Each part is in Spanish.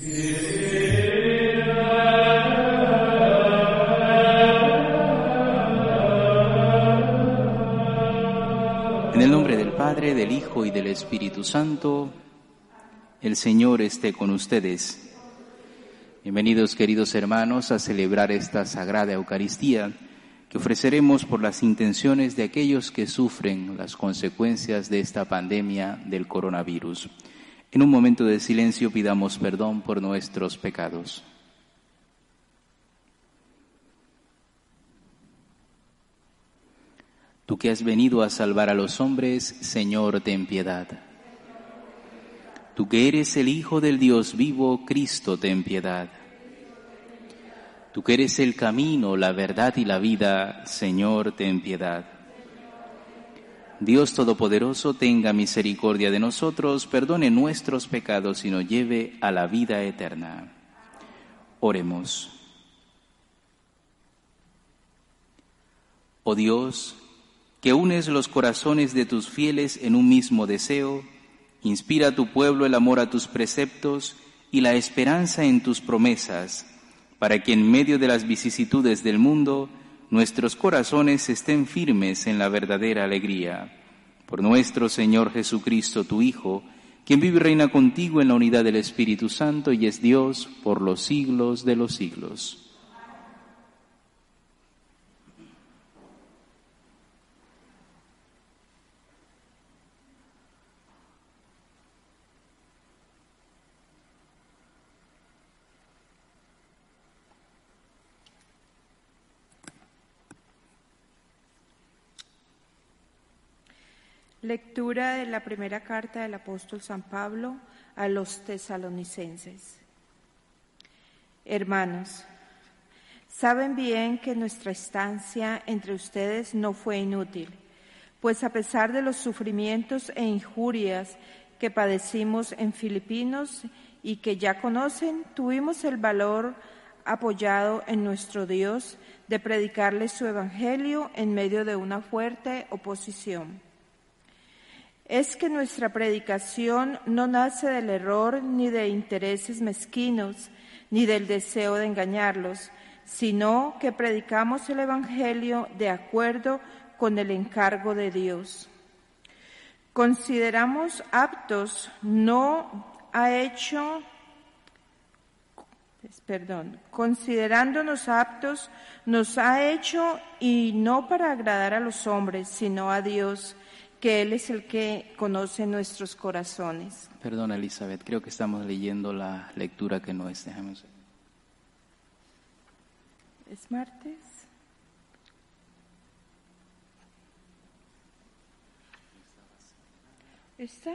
En el nombre del Padre, del Hijo y del Espíritu Santo, el Señor esté con ustedes. Bienvenidos queridos hermanos a celebrar esta sagrada Eucaristía que ofreceremos por las intenciones de aquellos que sufren las consecuencias de esta pandemia del coronavirus. En un momento de silencio pidamos perdón por nuestros pecados. Tú que has venido a salvar a los hombres, Señor, ten piedad. Tú que eres el Hijo del Dios vivo, Cristo, ten piedad. Tú que eres el camino, la verdad y la vida, Señor, ten piedad. Dios Todopoderoso, tenga misericordia de nosotros, perdone nuestros pecados y nos lleve a la vida eterna. Oremos. Oh Dios, que unes los corazones de tus fieles en un mismo deseo, inspira a tu pueblo el amor a tus preceptos y la esperanza en tus promesas, para que en medio de las vicisitudes del mundo nuestros corazones estén firmes en la verdadera alegría. Por nuestro Señor Jesucristo, tu Hijo, quien vive y reina contigo en la unidad del Espíritu Santo y es Dios por los siglos de los siglos. Lectura de la primera carta del apóstol San Pablo a los tesalonicenses. Hermanos, saben bien que nuestra estancia entre ustedes no fue inútil, pues a pesar de los sufrimientos e injurias que padecimos en Filipinos y que ya conocen, tuvimos el valor apoyado en nuestro Dios de predicarles su Evangelio en medio de una fuerte oposición es que nuestra predicación no nace del error ni de intereses mezquinos, ni del deseo de engañarlos, sino que predicamos el Evangelio de acuerdo con el encargo de Dios. Consideramos aptos, no ha hecho, perdón, considerándonos aptos, nos ha hecho y no para agradar a los hombres, sino a Dios que Él es el que conoce nuestros corazones. Perdona, Elizabeth, creo que estamos leyendo la lectura que no es. Déjame ¿Es martes? ¿Está?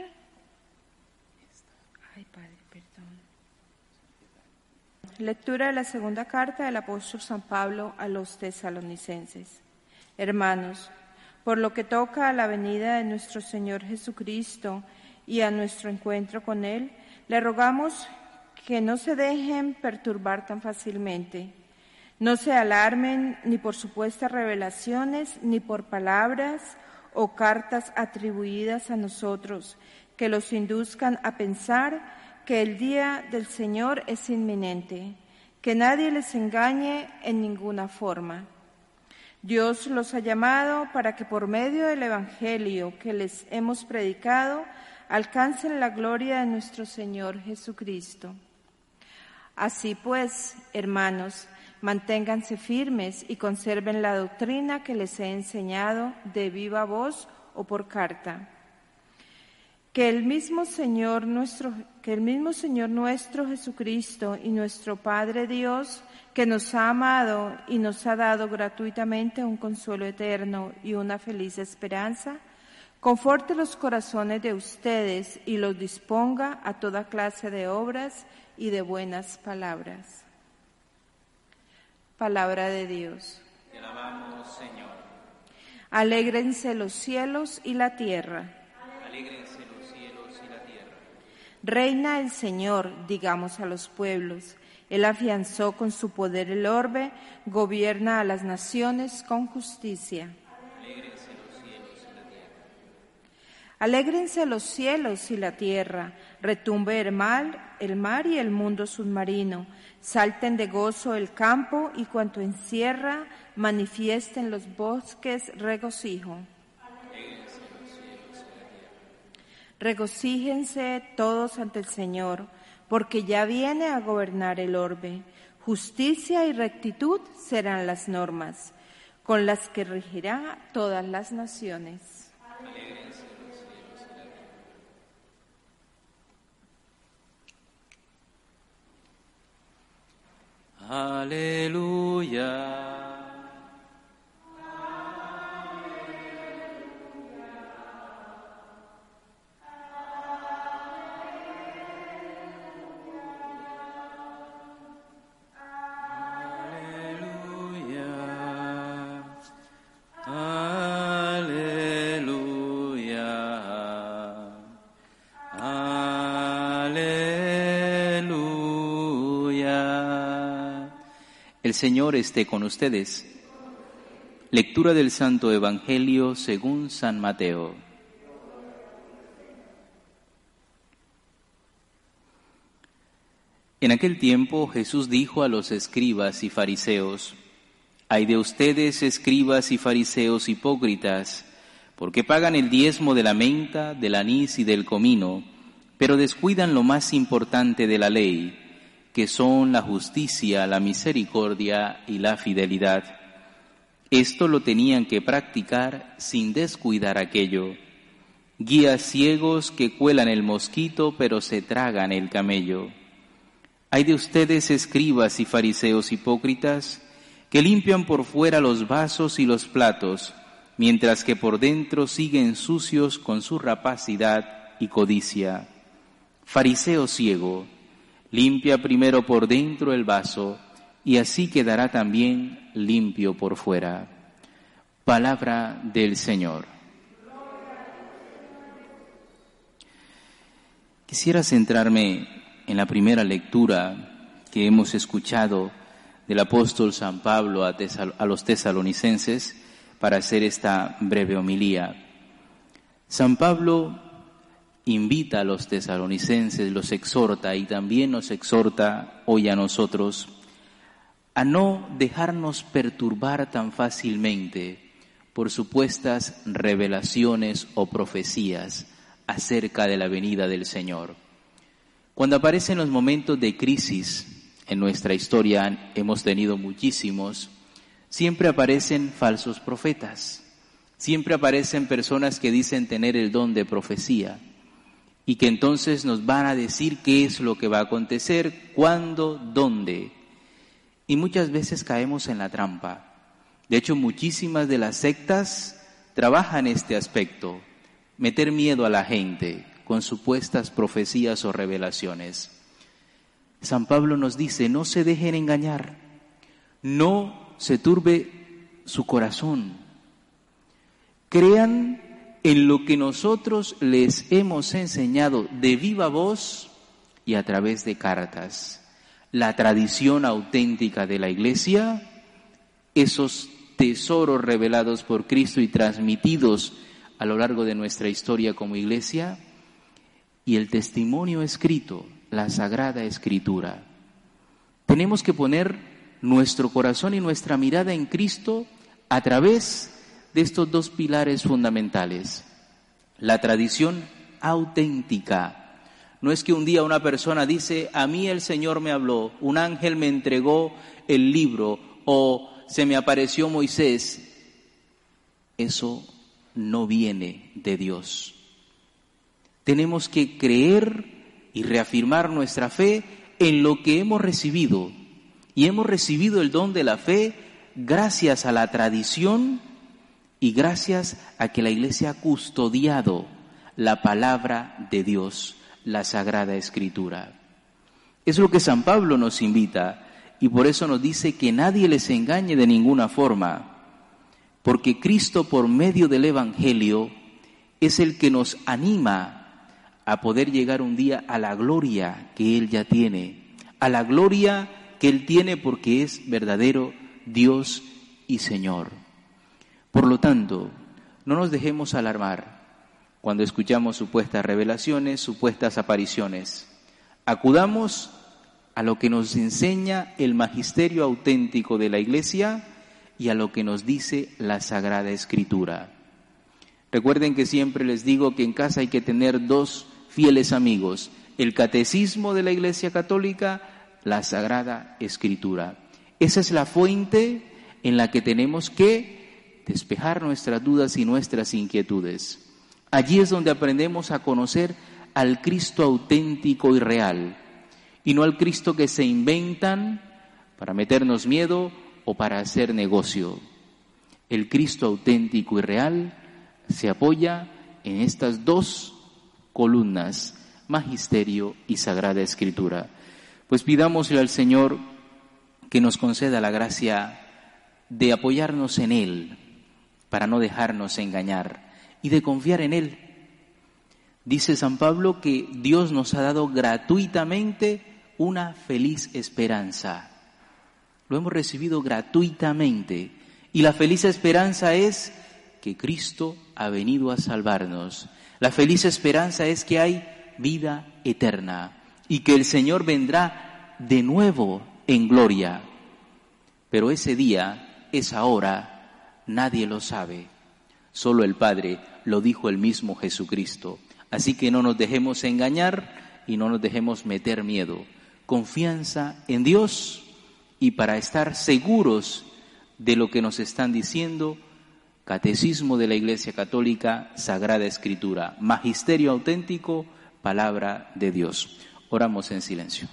Ay, Padre, perdón. Lectura de la segunda carta del apóstol San Pablo a los tesalonicenses. Hermanos, por lo que toca a la venida de nuestro Señor Jesucristo y a nuestro encuentro con Él, le rogamos que no se dejen perturbar tan fácilmente. No se alarmen ni por supuestas revelaciones, ni por palabras o cartas atribuidas a nosotros, que los induzcan a pensar que el día del Señor es inminente, que nadie les engañe en ninguna forma Dios los ha llamado para que por medio del Evangelio que les hemos predicado alcancen la gloria de nuestro Señor Jesucristo. Así pues, hermanos, manténganse firmes y conserven la doctrina que les he enseñado de viva voz o por carta. Que el mismo Señor nuestro, que el mismo Señor nuestro Jesucristo y nuestro Padre Dios que nos ha amado y nos ha dado gratuitamente un consuelo eterno y una feliz esperanza, conforte los corazones de ustedes y los disponga a toda clase de obras y de buenas palabras. Palabra de Dios. Te alabamos, Señor. Alégrense los cielos y la tierra. Alégrense los cielos y la tierra. Reina el Señor, digamos a los pueblos. Él afianzó con su poder el orbe, gobierna a las naciones con justicia. Alégrense los cielos y la tierra, retumbe el mar, el mar y el mundo submarino, salten de gozo el campo y cuanto encierra, manifiesten los bosques regocijo. Regocíjense todos ante el Señor, porque ya viene a gobernar el orbe. Justicia y rectitud serán las normas, con las que regirá todas las naciones. Aleluya. Señor esté con ustedes. Lectura del Santo Evangelio según San Mateo. En aquel tiempo Jesús dijo a los escribas y fariseos, Hay de ustedes, escribas y fariseos hipócritas, porque pagan el diezmo de la menta, del anís y del comino, pero descuidan lo más importante de la ley, que son la justicia, la misericordia y la fidelidad. Esto lo tenían que practicar sin descuidar aquello. Guías ciegos que cuelan el mosquito pero se tragan el camello. Hay de ustedes escribas y fariseos hipócritas que limpian por fuera los vasos y los platos, mientras que por dentro siguen sucios con su rapacidad y codicia. Fariseo ciego, Limpia primero por dentro el vaso y así quedará también limpio por fuera. Palabra del Señor. Quisiera centrarme en la primera lectura que hemos escuchado del apóstol San Pablo a, a los tesalonicenses para hacer esta breve homilía. San Pablo invita a los tesalonicenses, los exhorta y también nos exhorta hoy a nosotros a no dejarnos perturbar tan fácilmente por supuestas revelaciones o profecías acerca de la venida del Señor. Cuando aparecen los momentos de crisis, en nuestra historia hemos tenido muchísimos, siempre aparecen falsos profetas, siempre aparecen personas que dicen tener el don de profecía y que entonces nos van a decir qué es lo que va a acontecer, cuándo, dónde. Y muchas veces caemos en la trampa. De hecho, muchísimas de las sectas trabajan este aspecto, meter miedo a la gente con supuestas profecías o revelaciones. San Pablo nos dice, no se dejen engañar, no se turbe su corazón, crean en lo que nosotros les hemos enseñado de viva voz y a través de cartas. La tradición auténtica de la Iglesia, esos tesoros revelados por Cristo y transmitidos a lo largo de nuestra historia como Iglesia, y el testimonio escrito, la Sagrada Escritura. Tenemos que poner nuestro corazón y nuestra mirada en Cristo a través de estos dos pilares fundamentales. La tradición auténtica. No es que un día una persona dice, a mí el Señor me habló, un ángel me entregó el libro o se me apareció Moisés. Eso no viene de Dios. Tenemos que creer y reafirmar nuestra fe en lo que hemos recibido. Y hemos recibido el don de la fe gracias a la tradición y gracias a que la Iglesia ha custodiado la palabra de Dios, la Sagrada Escritura. Es lo que San Pablo nos invita y por eso nos dice que nadie les engañe de ninguna forma, porque Cristo por medio del Evangelio es el que nos anima a poder llegar un día a la gloria que Él ya tiene, a la gloria que Él tiene porque es verdadero Dios y Señor. Por lo tanto, no nos dejemos alarmar cuando escuchamos supuestas revelaciones, supuestas apariciones. Acudamos a lo que nos enseña el magisterio auténtico de la Iglesia y a lo que nos dice la Sagrada Escritura. Recuerden que siempre les digo que en casa hay que tener dos fieles amigos, el catecismo de la Iglesia Católica, la Sagrada Escritura. Esa es la fuente en la que tenemos que despejar nuestras dudas y nuestras inquietudes. Allí es donde aprendemos a conocer al Cristo auténtico y real, y no al Cristo que se inventan para meternos miedo o para hacer negocio. El Cristo auténtico y real se apoya en estas dos columnas, magisterio y sagrada escritura. Pues pidámosle al Señor que nos conceda la gracia de apoyarnos en Él para no dejarnos engañar y de confiar en Él. Dice San Pablo que Dios nos ha dado gratuitamente una feliz esperanza. Lo hemos recibido gratuitamente y la feliz esperanza es que Cristo ha venido a salvarnos. La feliz esperanza es que hay vida eterna y que el Señor vendrá de nuevo en gloria. Pero ese día, esa hora, nadie lo sabe. Solo el Padre lo dijo el mismo Jesucristo. Así que no nos dejemos engañar y no nos dejemos meter miedo. Confianza en Dios y para estar seguros de lo que nos están diciendo, Catecismo de la Iglesia Católica, Sagrada Escritura, Magisterio auténtico, Palabra de Dios. Oramos en silencio.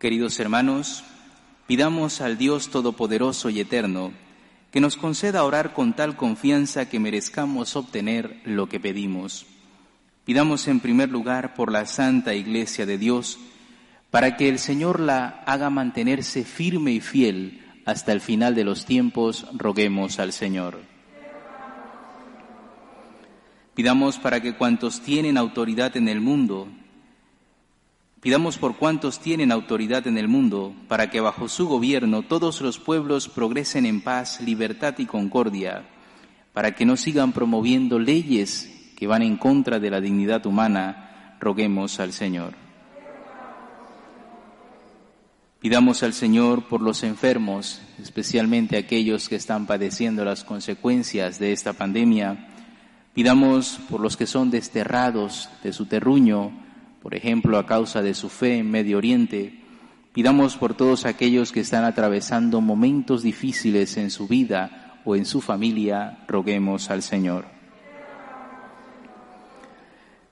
Queridos hermanos, pidamos al Dios Todopoderoso y Eterno que nos conceda orar con tal confianza que merezcamos obtener lo que pedimos. Pidamos en primer lugar por la Santa Iglesia de Dios, para que el Señor la haga mantenerse firme y fiel hasta el final de los tiempos, roguemos al Señor. Pidamos para que cuantos tienen autoridad en el mundo, Pidamos por cuantos tienen autoridad en el mundo, para que bajo su gobierno todos los pueblos progresen en paz, libertad y concordia, para que no sigan promoviendo leyes que van en contra de la dignidad humana, roguemos al Señor. Pidamos al Señor por los enfermos, especialmente aquellos que están padeciendo las consecuencias de esta pandemia. Pidamos por los que son desterrados de su terruño, por ejemplo, a causa de su fe en Medio Oriente. Pidamos por todos aquellos que están atravesando momentos difíciles en su vida o en su familia, roguemos al Señor.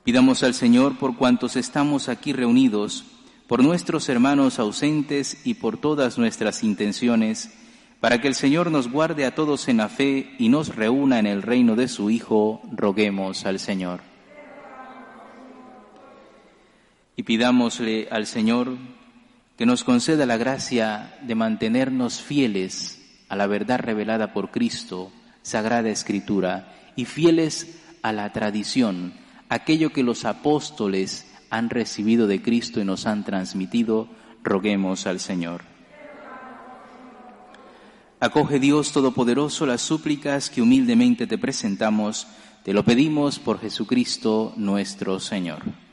Pidamos al Señor por cuantos estamos aquí reunidos, por nuestros hermanos ausentes y por todas nuestras intenciones, para que el Señor nos guarde a todos en la fe y nos reúna en el reino de su Hijo, roguemos al Señor y pidámosle al Señor que nos conceda la gracia de mantenernos fieles a la verdad revelada por Cristo, Sagrada Escritura, y fieles a la tradición, aquello que los apóstoles han recibido de Cristo y nos han transmitido, roguemos al Señor. Acoge Dios Todopoderoso las súplicas que humildemente te presentamos, te lo pedimos por Jesucristo nuestro Señor.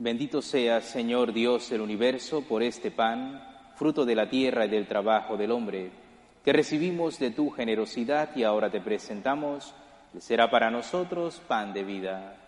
Bendito sea, Señor Dios del universo, por este pan, fruto de la tierra y del trabajo del hombre. que recibimos de tu generosidad y ahora te presentamos, será para nosotros pan de vida.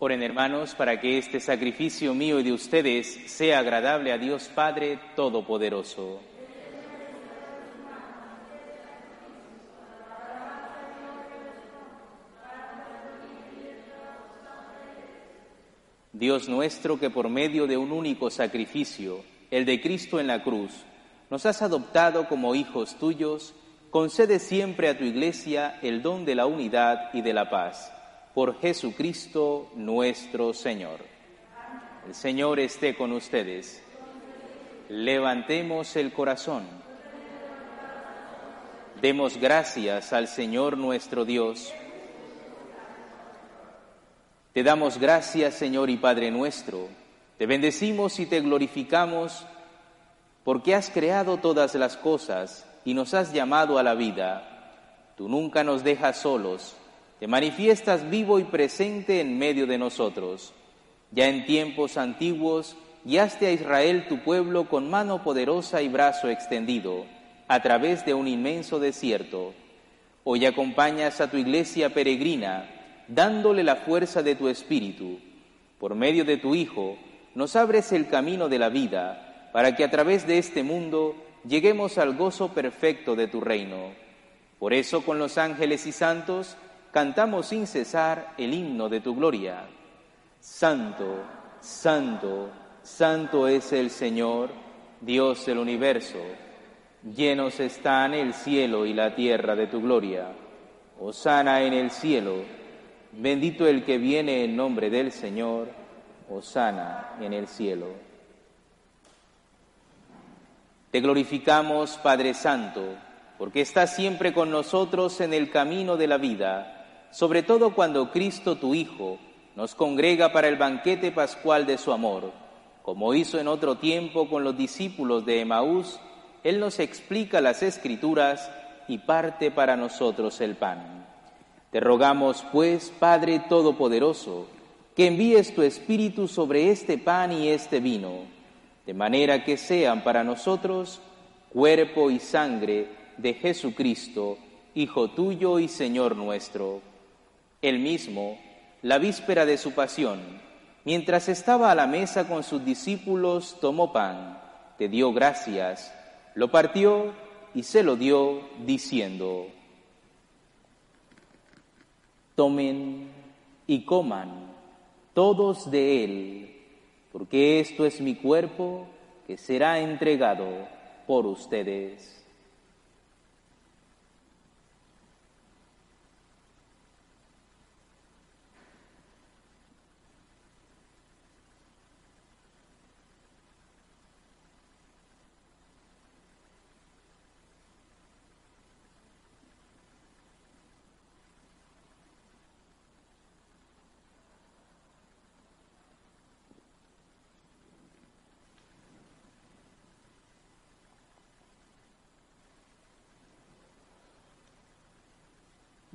Oren hermanos para que este sacrificio mío y de ustedes sea agradable a Dios Padre Todopoderoso. Dios nuestro, que por medio de un único sacrificio, el de Cristo en la cruz, nos has adoptado como hijos tuyos, concede siempre a tu Iglesia el don de la unidad y de la paz por Jesucristo nuestro Señor. El Señor esté con ustedes. Levantemos el corazón. Demos gracias al Señor nuestro Dios. Te damos gracias, Señor y Padre nuestro. Te bendecimos y te glorificamos porque has creado todas las cosas y nos has llamado a la vida. Tú nunca nos dejas solos te manifiestas vivo y presente en medio de nosotros. Ya en tiempos antiguos guiaste a Israel tu pueblo con mano poderosa y brazo extendido, a través de un inmenso desierto. Hoy acompañas a tu iglesia peregrina, dándole la fuerza de tu espíritu. Por medio de tu Hijo, nos abres el camino de la vida, para que a través de este mundo lleguemos al gozo perfecto de tu reino. Por eso con los ángeles y santos, cantamos sin cesar el himno de tu gloria. Santo, santo, santo es el Señor, Dios del universo. Llenos están el cielo y la tierra de tu gloria. Osana en el cielo. Bendito el que viene en nombre del Señor. Osana en el cielo. Te glorificamos, Padre Santo, porque estás siempre con nosotros en el camino de la vida sobre todo cuando Cristo tu Hijo nos congrega para el banquete pascual de su amor, como hizo en otro tiempo con los discípulos de Emaús, Él nos explica las escrituras y parte para nosotros el pan. Te rogamos, pues, Padre Todopoderoso, que envíes tu Espíritu sobre este pan y este vino, de manera que sean para nosotros cuerpo y sangre de Jesucristo, Hijo tuyo y Señor nuestro él mismo, la víspera de su pasión, mientras estaba a la mesa con sus discípulos, tomó pan, te dio gracias, lo partió y se lo dio, diciendo, tomen y coman todos de él, porque esto es mi cuerpo que será entregado por ustedes.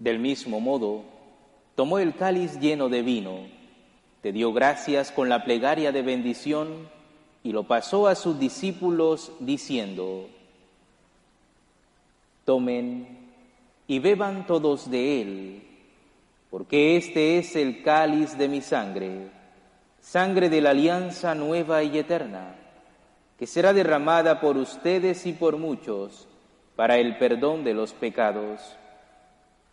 Del mismo modo, tomó el cáliz lleno de vino, te dio gracias con la plegaria de bendición y lo pasó a sus discípulos diciendo, tomen y beban todos de él, porque este es el cáliz de mi sangre, sangre de la alianza nueva y eterna, que será derramada por ustedes y por muchos para el perdón de los pecados.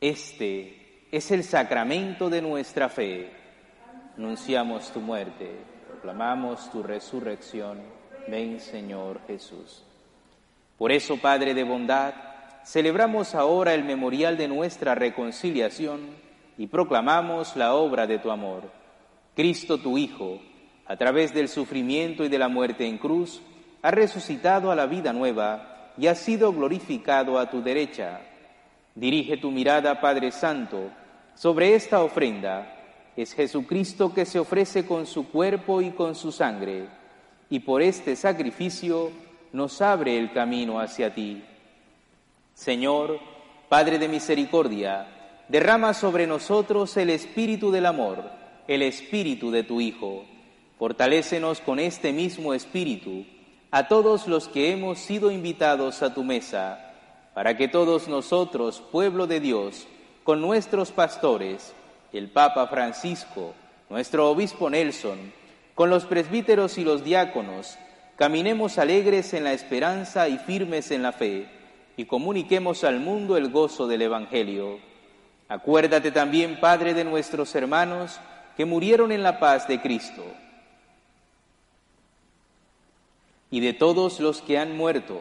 Este es el sacramento de nuestra fe. Anunciamos tu muerte, proclamamos tu resurrección. Ven, Señor Jesús. Por eso, Padre de bondad, celebramos ahora el memorial de nuestra reconciliación y proclamamos la obra de tu amor. Cristo, tu Hijo, a través del sufrimiento y de la muerte en cruz, ha resucitado a la vida nueva y ha sido glorificado a tu derecha Dirige tu mirada, Padre Santo, sobre esta ofrenda. Es Jesucristo que se ofrece con su cuerpo y con su sangre, y por este sacrificio nos abre el camino hacia ti. Señor, Padre de misericordia, derrama sobre nosotros el espíritu del amor, el espíritu de tu Hijo. Fortalécenos con este mismo espíritu a todos los que hemos sido invitados a tu mesa para que todos nosotros, pueblo de Dios, con nuestros pastores, el Papa Francisco, nuestro obispo Nelson, con los presbíteros y los diáconos, caminemos alegres en la esperanza y firmes en la fe, y comuniquemos al mundo el gozo del Evangelio. Acuérdate también, Padre, de nuestros hermanos que murieron en la paz de Cristo, y de todos los que han muerto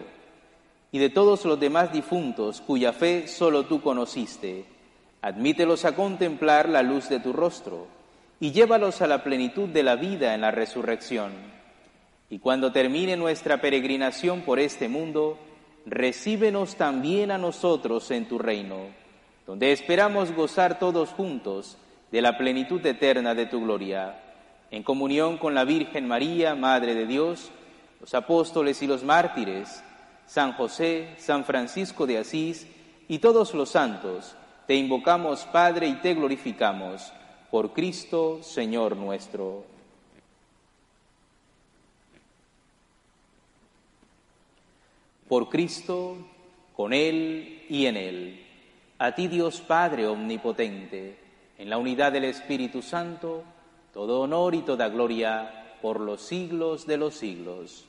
y de todos los demás difuntos cuya fe solo tú conociste. Admítelos a contemplar la luz de tu rostro y llévalos a la plenitud de la vida en la resurrección. Y cuando termine nuestra peregrinación por este mundo, recíbenos también a nosotros en tu reino, donde esperamos gozar todos juntos de la plenitud eterna de tu gloria, en comunión con la Virgen María, Madre de Dios, los apóstoles y los mártires, San José, San Francisco de Asís y todos los santos, te invocamos, Padre, y te glorificamos, por Cristo, Señor nuestro. Por Cristo, con Él y en Él. A ti Dios Padre Omnipotente, en la unidad del Espíritu Santo, todo honor y toda gloria por los siglos de los siglos.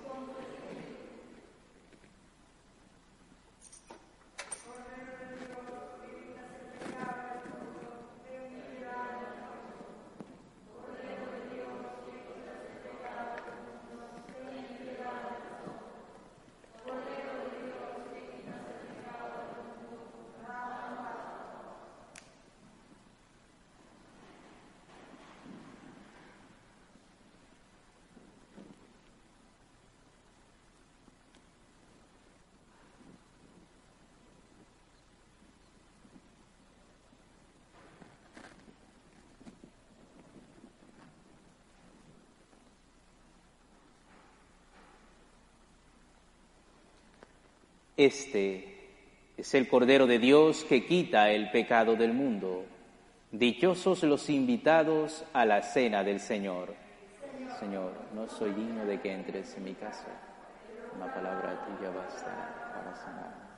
Este es el Cordero de Dios que quita el pecado del mundo. Dichosos los invitados a la cena del Señor. Señor, no soy digno de que entres en mi casa. Una palabra tuya basta para sanar.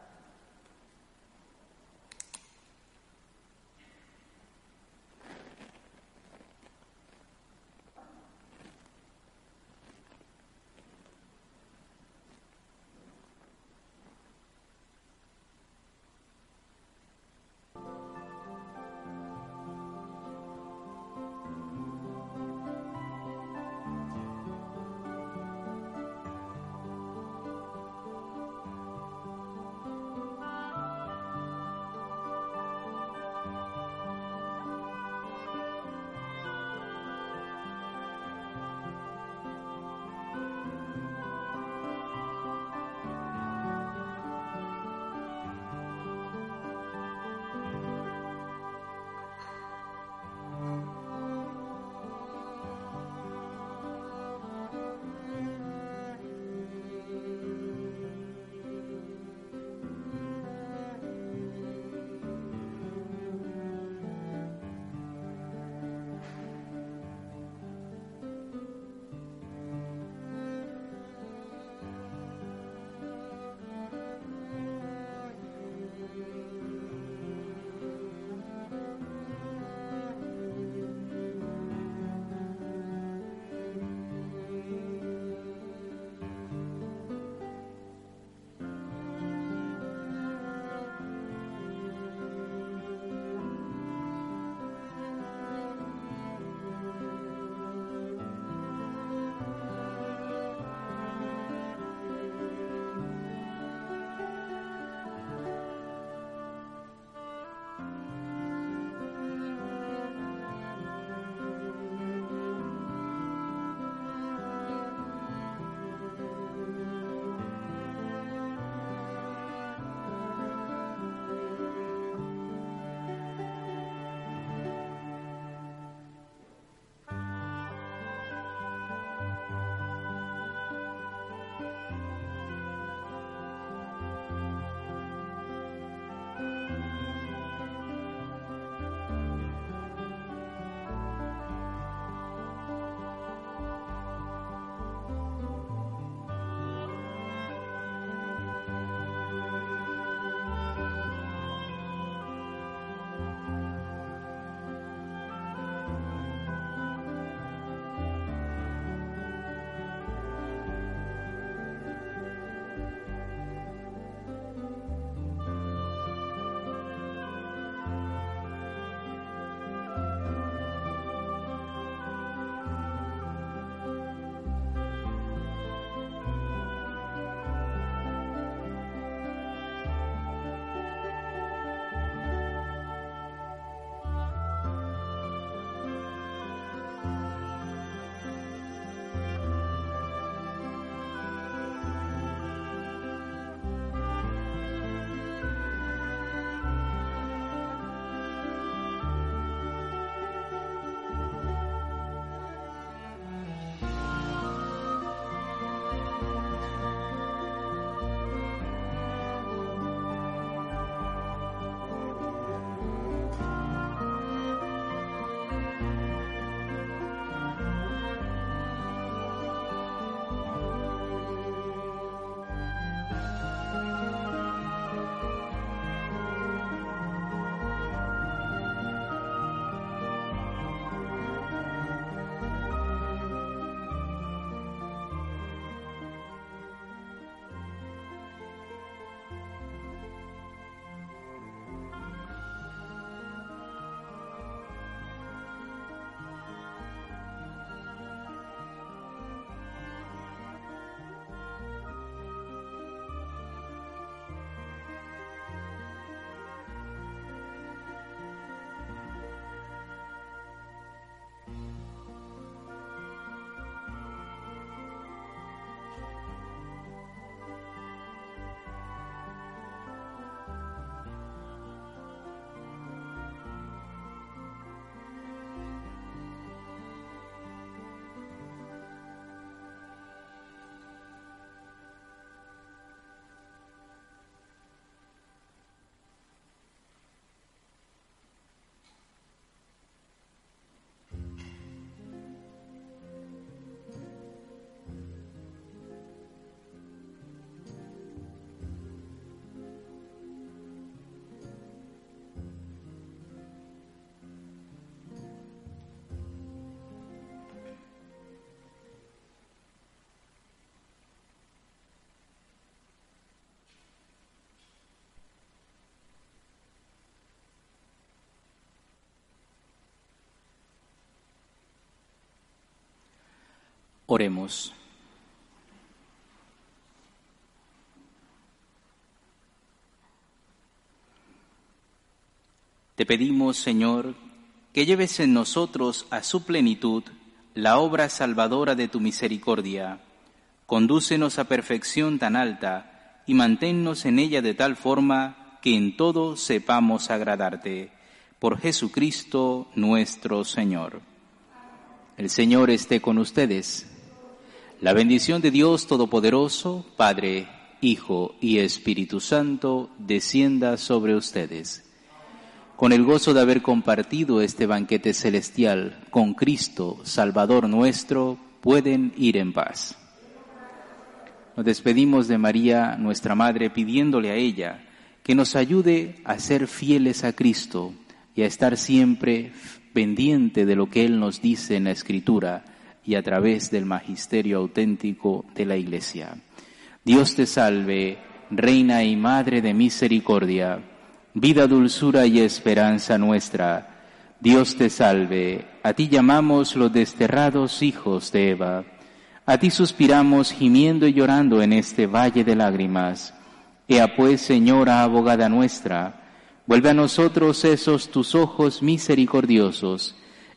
Oremos. Te pedimos, Señor, que lleves en nosotros a su plenitud la obra salvadora de tu misericordia. Condúcenos a perfección tan alta y manténnos en ella de tal forma que en todo sepamos agradarte. Por Jesucristo nuestro Señor. El Señor esté con ustedes. La bendición de Dios Todopoderoso, Padre, Hijo y Espíritu Santo, descienda sobre ustedes con el gozo de haber compartido este banquete celestial con Cristo, Salvador nuestro, pueden ir en paz. Nos despedimos de María, nuestra Madre, pidiéndole a ella que nos ayude a ser fieles a Cristo y a estar siempre pendiente de lo que Él nos dice en la Escritura y a través del magisterio auténtico de la Iglesia. Dios te salve, Reina y Madre de Misericordia vida, dulzura y esperanza nuestra. Dios te salve, a ti llamamos los desterrados hijos de Eva, a ti suspiramos gimiendo y llorando en este valle de lágrimas. Ea pues, Señora abogada nuestra, vuelve a nosotros esos tus ojos misericordiosos,